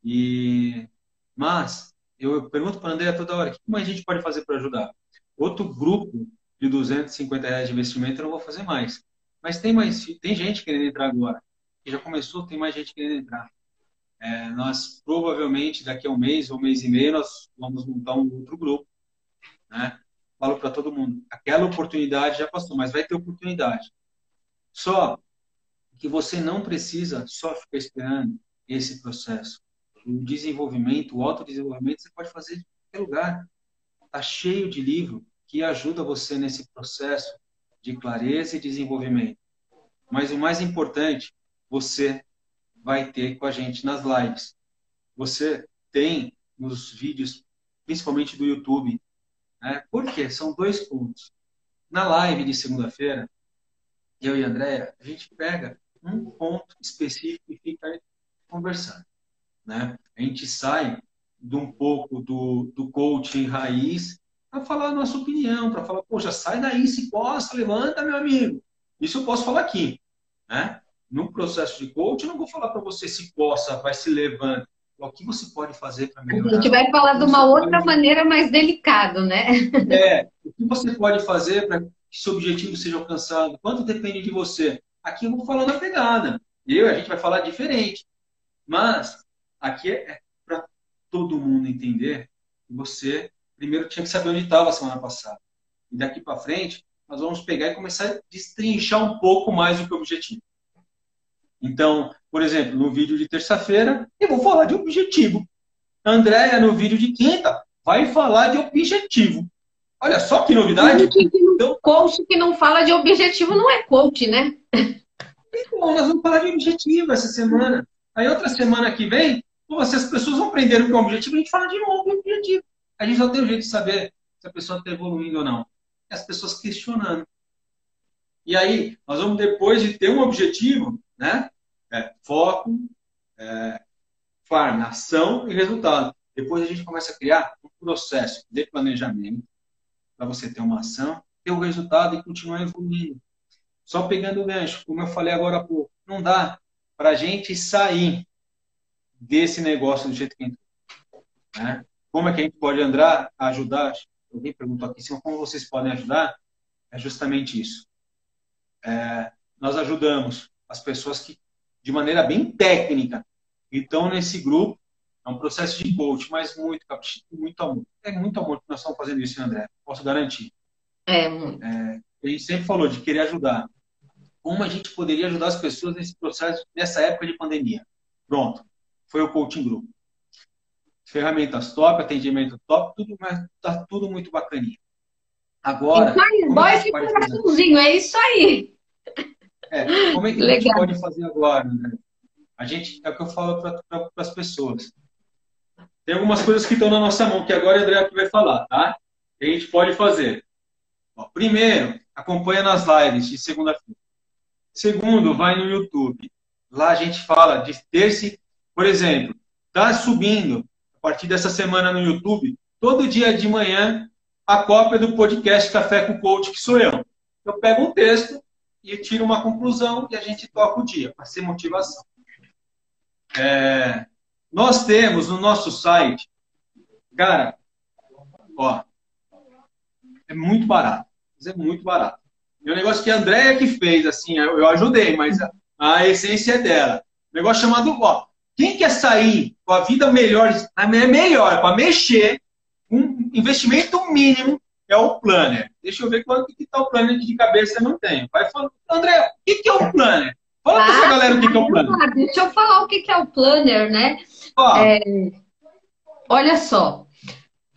E... Mas eu pergunto para a Andrea toda hora, o que mais a gente pode fazer para ajudar? Outro grupo de 250 reais de investimento eu não vou fazer mais. Mas tem mais, tem gente querendo entrar agora já começou, tem mais gente querendo entrar. É, nós provavelmente daqui a um mês ou um mês e meio nós vamos montar um outro grupo, né? Falo para todo mundo, aquela oportunidade já passou, mas vai ter oportunidade. Só que você não precisa só ficar esperando esse processo. O desenvolvimento, o autodesenvolvimento, você pode fazer em qualquer lugar. Está cheio de livro que ajuda você nesse processo de clareza e desenvolvimento. Mas o mais importante você vai ter com a gente nas lives. Você tem nos vídeos, principalmente do YouTube. Né? Por quê? São dois pontos. Na live de segunda-feira, eu e a Andréia, a gente pega um ponto específico e fica conversando. Né? A gente sai de um pouco do, do coaching raiz para falar a nossa opinião, para falar, poxa, sai daí, se possa, levanta, meu amigo. Isso eu posso falar aqui. Né? no processo de coach, eu não vou falar para você se possa, vai se levanta. O que você pode fazer para melhorar? A gente vai falar de uma outra pode... maneira mais delicada, né? É, o que você pode fazer para que seu objetivo seja alcançado? Quanto depende de você? Aqui eu vou falar na pegada. Eu, a gente vai falar diferente. Mas aqui é, é para todo mundo entender que você primeiro tinha que saber onde estava semana passada. E daqui para frente, nós vamos pegar e começar a destrinchar um pouco mais o que é o objetivo. Então, por exemplo, no vídeo de terça-feira, eu vou falar de objetivo. Andréia, no vídeo de quinta, vai falar de objetivo. Olha só que novidade. Então, coach que não fala de objetivo não é coach, né? Então, nós vamos falar de objetivo essa semana. Aí, outra semana que vem, se as pessoas vão aprender o que é um objetivo, a gente fala de novo do objetivo. A gente só tem um jeito de saber se a pessoa está evoluindo ou não. É as pessoas questionando. E aí, nós vamos, depois de ter um objetivo, né? É, foco, é, farm, ação e resultado. Depois a gente começa a criar um processo de planejamento para você ter uma ação, ter o um resultado e continuar evoluindo. Só pegando o gancho, como eu falei agora há pouco, não dá para a gente sair desse negócio do jeito que entrou. Né? Como é que a gente pode andar, ajudar? Alguém perguntou aqui em cima, como vocês podem ajudar? É justamente isso. É, nós ajudamos as pessoas que, de maneira bem técnica, estão nesse grupo. É um processo de coach, mas muito, muito amor. É muito amor que nós estamos fazendo isso, André. Posso garantir. É, muito. É, a gente sempre falou de querer ajudar. Como a gente poderia ajudar as pessoas nesse processo, nessa época de pandemia? Pronto, foi o Coaching Group. Ferramentas top, atendimento top, tudo, mas tá tudo muito bacaninha. Agora. Então, boy esse coraçãozinho, é isso aí. É, como é que Legal. a gente pode fazer agora? Né? A gente, é o que eu falo para as pessoas. Tem algumas coisas que estão na nossa mão, que agora o André vai falar, tá? Que a gente pode fazer. Ó, primeiro, acompanha nas lives de segunda-feira. Segundo, vai no YouTube. Lá a gente fala de terça, por exemplo, tá subindo a partir dessa semana no YouTube, todo dia de manhã, a cópia do podcast Café com Coach, que sou eu. Eu pego um texto e tiro uma conclusão e a gente toca o dia, para ser motivação. É, nós temos no nosso site, cara, ó, é muito barato. É muito barato. E o negócio que a Andréia que fez, assim, eu, eu ajudei, mas a, a, essência é dela. Um negócio chamado, ó, quem quer sair com a vida melhor, melhor, para mexer, um investimento mínimo é o planner. Deixa eu ver quanto que está o planner de cabeça eu não tenho. Vai falando, André, o que, que é o planner? Fala ah, para essa galera o que, que é o planner. Deixa eu falar o que, que é o planner, né? É, olha só,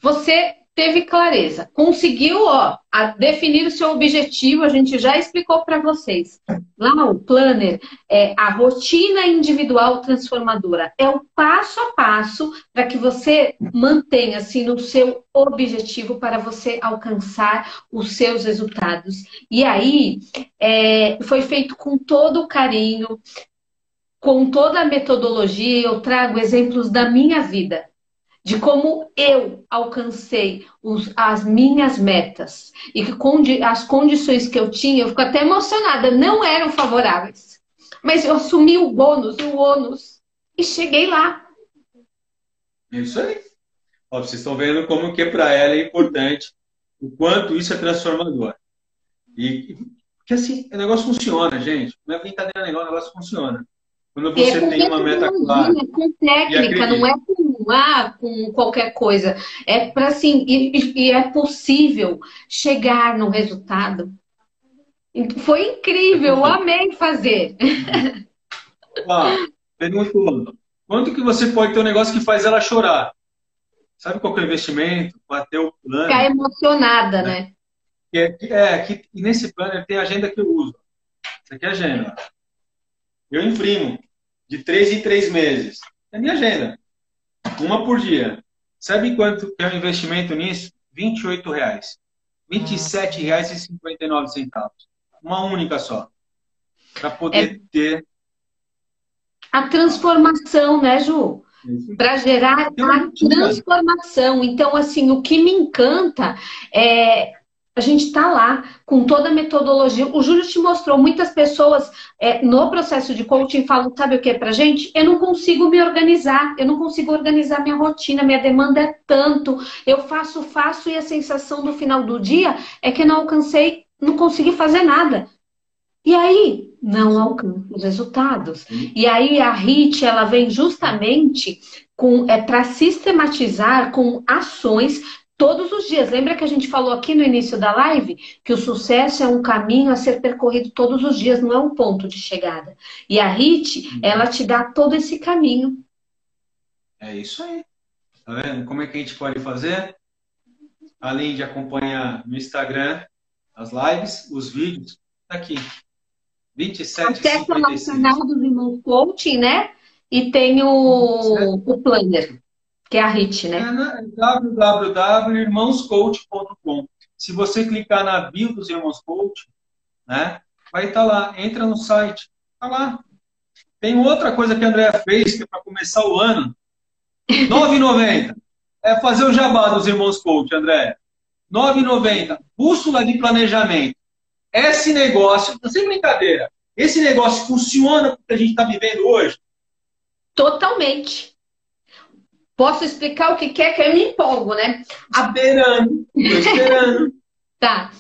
você teve clareza, conseguiu ó, definir o seu objetivo, a gente já explicou para vocês. Lá o planner é a rotina individual transformadora, é o passo a passo para que você mantenha assim no seu objetivo para você alcançar os seus resultados. E aí é, foi feito com todo o carinho, com toda a metodologia, eu trago exemplos da minha vida de como eu alcancei os, as minhas metas e que condi, as condições que eu tinha, eu fico até emocionada, não eram favoráveis. Mas eu assumi o bônus o ônus e cheguei lá. Isso aí. Ó, vocês estão vendo como que para ela é importante, o quanto isso é transformador. E porque assim, o negócio funciona, gente. Não é brincadeira o negócio funciona. Quando você é tem uma meta clara. É com técnica, não é com, ah, com qualquer coisa. É para assim, e, e, é possível chegar no resultado. Foi incrível, eu amei fazer. [LAUGHS] Ah, perguntou, quanto que você pode ter um negócio que faz ela chorar? Sabe qual é o investimento? Bater o plano. Ficar emocionada, né? né? É, é, que nesse plano tem a agenda que eu uso. Isso aqui é agenda. Eu imprimo de três em três meses. É minha agenda. Uma por dia. Sabe quanto é o investimento nisso? 28 reais. R$ 27,59. Uma única só. Para poder é... ter. A transformação, né, Ju? Para gerar a transformação. Então, assim, o que me encanta é a gente está lá com toda a metodologia. O Júlio te mostrou, muitas pessoas é, no processo de coaching falam, sabe o que é pra gente? Eu não consigo me organizar, eu não consigo organizar minha rotina, minha demanda é tanto, eu faço, faço e a sensação no final do dia é que não alcancei, não consegui fazer nada. E aí, não alcanço os resultados. E aí a HIT, ela vem justamente com é, para sistematizar com ações todos os dias. Lembra que a gente falou aqui no início da live que o sucesso é um caminho a ser percorrido todos os dias, não é um ponto de chegada. E a HIT, uhum. ela te dá todo esse caminho. É isso aí. Tá vendo? Como é que a gente pode fazer? Além de acompanhar no Instagram as lives, os vídeos, tá aqui. 27 Acesse o nosso canal dos Irmãos Coaching, né? E tem o, o planner que é a HIT, né? É www.irmãoscoach.com. Se você clicar na bio dos Irmãos Coach, né, vai estar tá lá. Entra no site, tá lá. Tem outra coisa que a Andrea fez, que é para começar o ano. R$ 9,90. É fazer o jabá dos Irmãos Coach, André. R$ 9,90. Bússola de planejamento. Esse negócio, sem brincadeira, esse negócio funciona porque a gente está vivendo hoje? Totalmente. Posso explicar o que quer que eu me empolgo, né? Esperando, esperando. [LAUGHS] tá.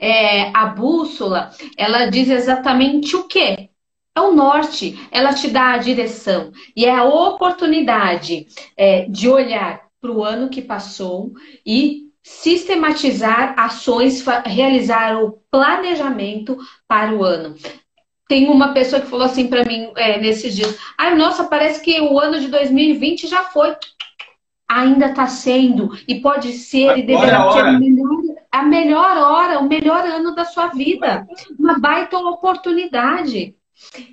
É, a bússola, ela diz exatamente o quê? É o norte, ela te dá a direção e é a oportunidade é, de olhar para o ano que passou e sistematizar ações, realizar o planejamento para o ano. Tem uma pessoa que falou assim para mim é, nesses dias: ai, nossa, parece que o ano de 2020 já foi. Ainda está sendo, e pode ser, Agora e deverá ser a melhor, a melhor hora, o melhor ano da sua vida. Uma baita oportunidade.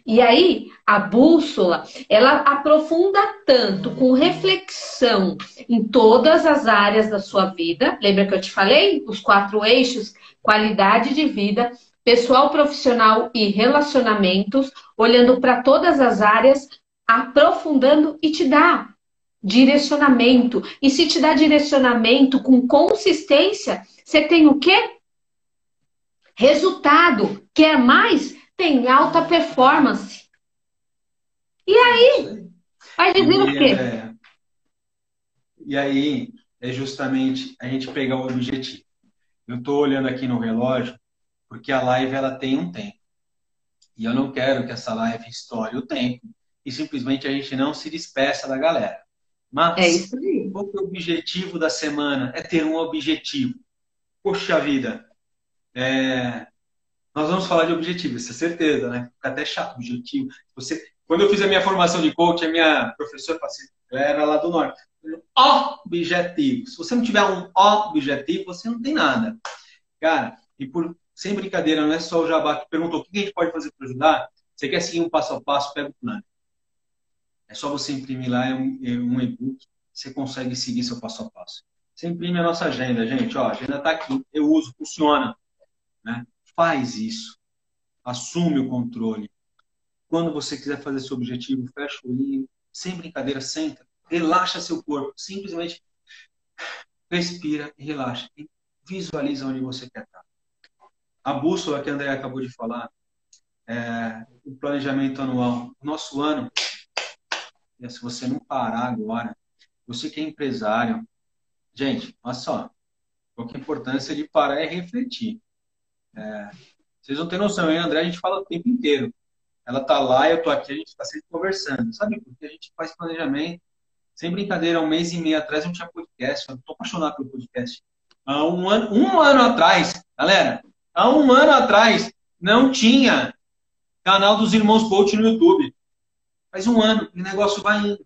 E aí, a bússola, ela aprofunda tanto com reflexão em todas as áreas da sua vida. Lembra que eu te falei? Os quatro eixos: qualidade de vida, pessoal, profissional e relacionamentos, olhando para todas as áreas, aprofundando e te dá direcionamento. E se te dá direcionamento com consistência, você tem o quê? Resultado. Quer mais? tem alta performance. E aí? Vai dizer e, o quê? É, e aí é justamente a gente pegar o objetivo. Eu estou olhando aqui no relógio porque a live ela tem um tempo. E eu não quero que essa live estoure o tempo e simplesmente a gente não se despeça da galera. Mas é isso aí. qual é o objetivo da semana? É ter um objetivo. Poxa vida, é, nós vamos falar de objetivo, isso é certeza, né? Fica até chato, objetivo. Você, quando eu fiz a minha formação de coach, a minha professora assim, era lá do norte. Objetivo. Se você não tiver um objetivo, você não tem nada. Cara, e por sem brincadeira, não é só o Jabá que perguntou o que a gente pode fazer para ajudar. Você quer seguir um passo a passo, pega o plano. É só você imprimir lá é um, é um e-book, você consegue seguir seu passo a passo. Você imprime a nossa agenda, gente. Ó, a agenda está aqui, eu uso, funciona. Né? Faz isso. Assume o controle. Quando você quiser fazer seu objetivo, fecha o olhinho, sem brincadeira, senta, relaxa seu corpo, simplesmente respira e relaxa. E visualiza onde você quer estar. A bússola que a André acabou de falar, é, o planejamento anual. Nosso ano, se você não parar agora, você que é empresário, gente, olha só, qual que é a importância de parar e refletir. É, vocês não têm noção, eu a André a gente fala o tempo inteiro. Ela tá lá, eu tô aqui, a gente está sempre conversando. Sabe porque a gente faz planejamento. Sem brincadeira, um mês e meio atrás não tinha podcast. Eu tô apaixonado pelo podcast. Um ano, um ano atrás, galera, há um ano atrás, não tinha canal dos Irmãos Coach no YouTube. Faz um ano, e o negócio vai indo.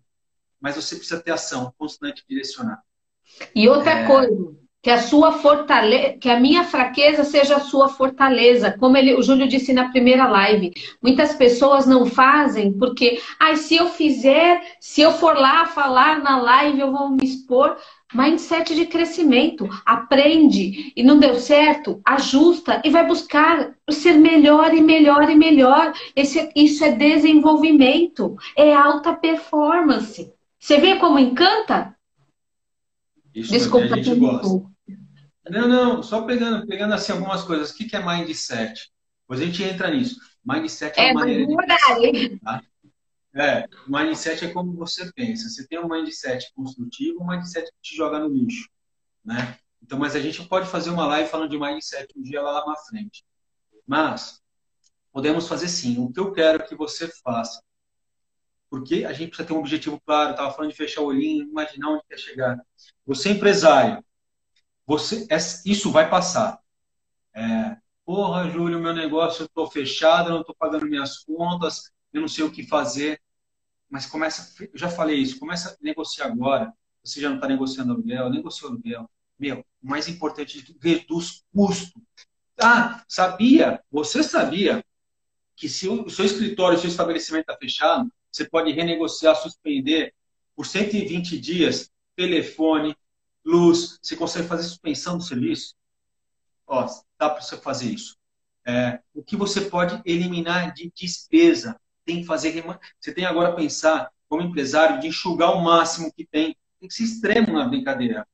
Mas você precisa ter ação constante direcionar. E outra é... coisa, que a sua fortaleza, que a minha fraqueza seja a sua fortaleza, como ele, o Júlio disse na primeira live. Muitas pessoas não fazem porque, ai, se eu fizer, se eu for lá falar na live, eu vou me expor. Mindset de crescimento, aprende e não deu certo, ajusta e vai buscar ser melhor e melhor e melhor. Esse, isso é desenvolvimento, é alta performance. Você vê como encanta? Isso Desculpa, a gente gosta. Não, não, só pegando, pegando assim algumas coisas. O que, é mindset? Depois a gente entra nisso. Mindset é, é uma maneira de pensar, tá? É, mindset é como você pensa. Você tem um mindset construtivo, um mindset que te joga no lixo, né? Então, mas a gente pode fazer uma live falando de mindset um dia lá na frente. Mas podemos fazer sim. O que eu quero que você faça, porque a gente precisa ter um objetivo claro. Estava falando de fechar o olhinho, imaginar onde quer chegar. Você é empresário, você, é, isso vai passar. É, Porra, Júlio, meu negócio, eu estou fechado, não estou pagando minhas contas, eu não sei o que fazer. Mas começa, eu já falei isso, começa a negociar agora. Você já não está negociando aluguel, negocia aluguel. Meu, o mais importante de reduz custo. Ah, sabia? Você sabia que se o seu escritório, o seu estabelecimento está fechado, você pode renegociar, suspender por 120 dias telefone, luz, você consegue fazer suspensão do serviço? Ó, dá para você fazer isso. É, o que você pode eliminar de despesa? Tem que fazer. Você tem agora a pensar, como empresário, de enxugar o máximo que tem. Tem que ser extremo na brincadeira.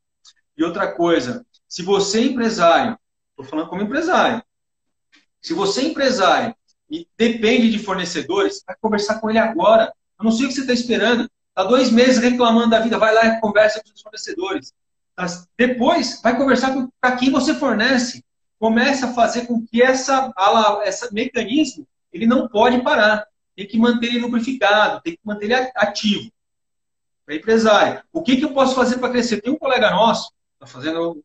E outra coisa, se você é empresário, estou falando como empresário, se você é empresário e depende de fornecedores, vai conversar com ele agora. Eu não sei o que você está esperando. Está dois meses reclamando da vida, vai lá e conversa com os fornecedores. Depois, vai conversar com quem você fornece. Comece a fazer com que essa, esse mecanismo ele não pode parar. Tem que manter ele lubrificado, tem que manter ele ativo. Para empresário, o que, que eu posso fazer para crescer? Tem um colega nosso, está fazendo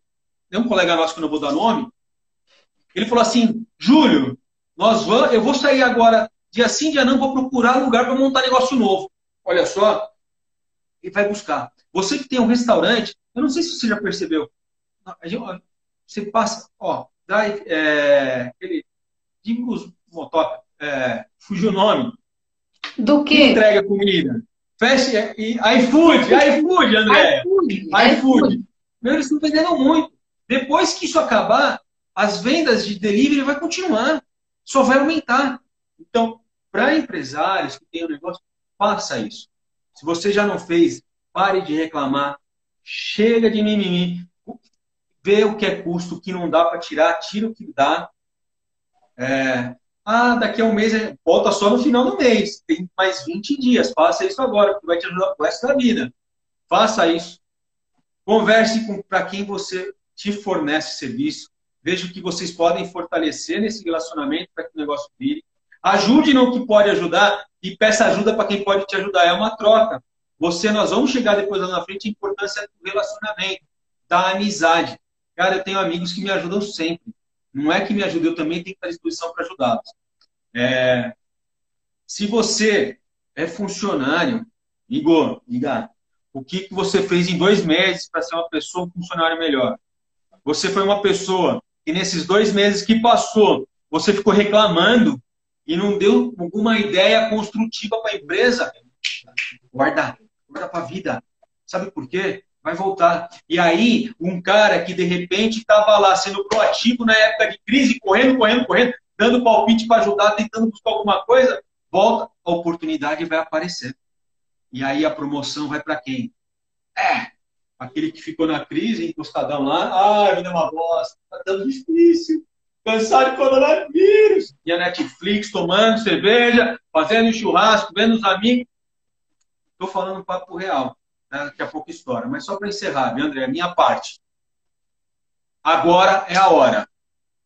tem um colega nosso que eu não vou dar nome, ele falou assim, Júlio, nós vamos, eu vou sair agora, dia sim, dia não, vou procurar lugar para montar negócio novo. Olha só, ele vai buscar. Você que tem um restaurante, eu não sei se você já percebeu, você passa, ó, dá, é, aquele, os motoca, é, fugiu o nome. Do quê? Que entrega comida. Fecha, iFood, iFood, André. iFood. iFood. Meu, eles estão vendendo muito. Depois que isso acabar, as vendas de delivery vai continuar. Só vai aumentar. Então, para empresários que têm um negócio, faça isso. Se você já não fez, pare de reclamar. Chega de mimimi. Vê o que é custo, o que não dá para tirar, tira o que dá. É... Ah, daqui a um mês, volta só no final do mês. Tem mais 20 dias. Faça isso agora, que vai te ajudar o resto da vida. Faça isso. Converse com para quem você te fornece serviço. Veja o que vocês podem fortalecer nesse relacionamento para que o negócio vire. Ajude no que pode ajudar e peça ajuda para quem pode te ajudar. É uma troca. Você, nós vamos chegar depois lá na frente a importância do relacionamento, da amizade. Cara, eu tenho amigos que me ajudam sempre. Não é que me ajudem, eu também tenho que estar à disposição para ajudá-los. É... Se você é funcionário, Igor, Igor, o que, que você fez em dois meses para ser uma pessoa, um funcionário melhor? Você foi uma pessoa que nesses dois meses que passou, você ficou reclamando e não deu alguma ideia construtiva para a empresa, guarda, guarda para a vida. Sabe por quê? Vai voltar. E aí, um cara que de repente estava lá sendo proativo na época de crise, correndo, correndo, correndo, dando palpite para ajudar, tentando buscar alguma coisa, volta, a oportunidade vai aparecer. E aí a promoção vai para quem? É, aquele que ficou na crise, encostadão lá, ah, vida é uma bosta, tá dando difícil, cansado de coronavírus. E a Netflix tomando cerveja, fazendo churrasco, vendo os amigos. Estou falando um papo real, né? daqui a pouco história. Mas só para encerrar, viu, André? A minha parte. Agora é a hora.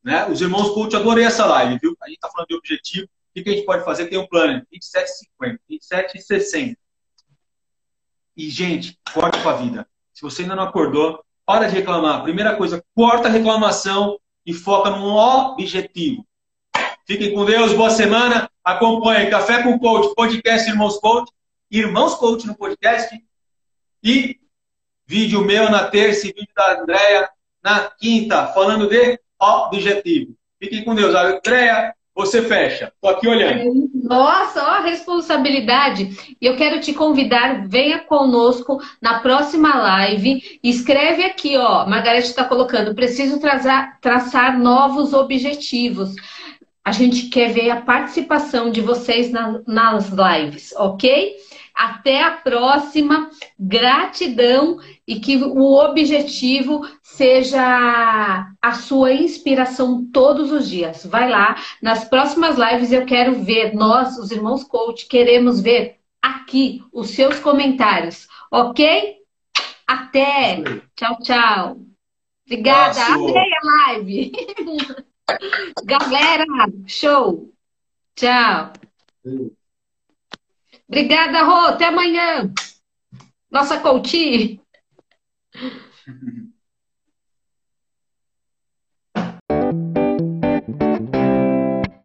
Né? Os irmãos coach, adorei essa live, viu? A gente está falando de objetivo. O que a gente pode fazer? Tem um plano, 27,50, 27,60. E, gente, corta para a vida. Se você ainda não acordou, para de reclamar. Primeira coisa, corta a reclamação e foca num objetivo. Fiquem com Deus, boa semana. Acompanhe Café com Coach, podcast Irmãos Coach, Irmãos Coach no podcast e vídeo meu na terça e vídeo da Andréia na quinta, falando de objetivo. Fiquem com Deus. Andréia, você fecha. Tô aqui olhando. Nossa, ó a responsabilidade. E eu quero te convidar, venha conosco na próxima live. Escreve aqui, ó. Margarete está colocando, preciso traçar, traçar novos objetivos. A gente quer ver a participação de vocês na, nas lives, ok? Até a próxima. Gratidão e que o objetivo seja a sua inspiração todos os dias. Vai lá, nas próximas lives eu quero ver, nós, os irmãos coach, queremos ver aqui os seus comentários, ok? Até! Tchau, tchau! Obrigada, adorei a live! [LAUGHS] Galera, show! Tchau! Obrigada, Rô, até amanhã! Nossa coach!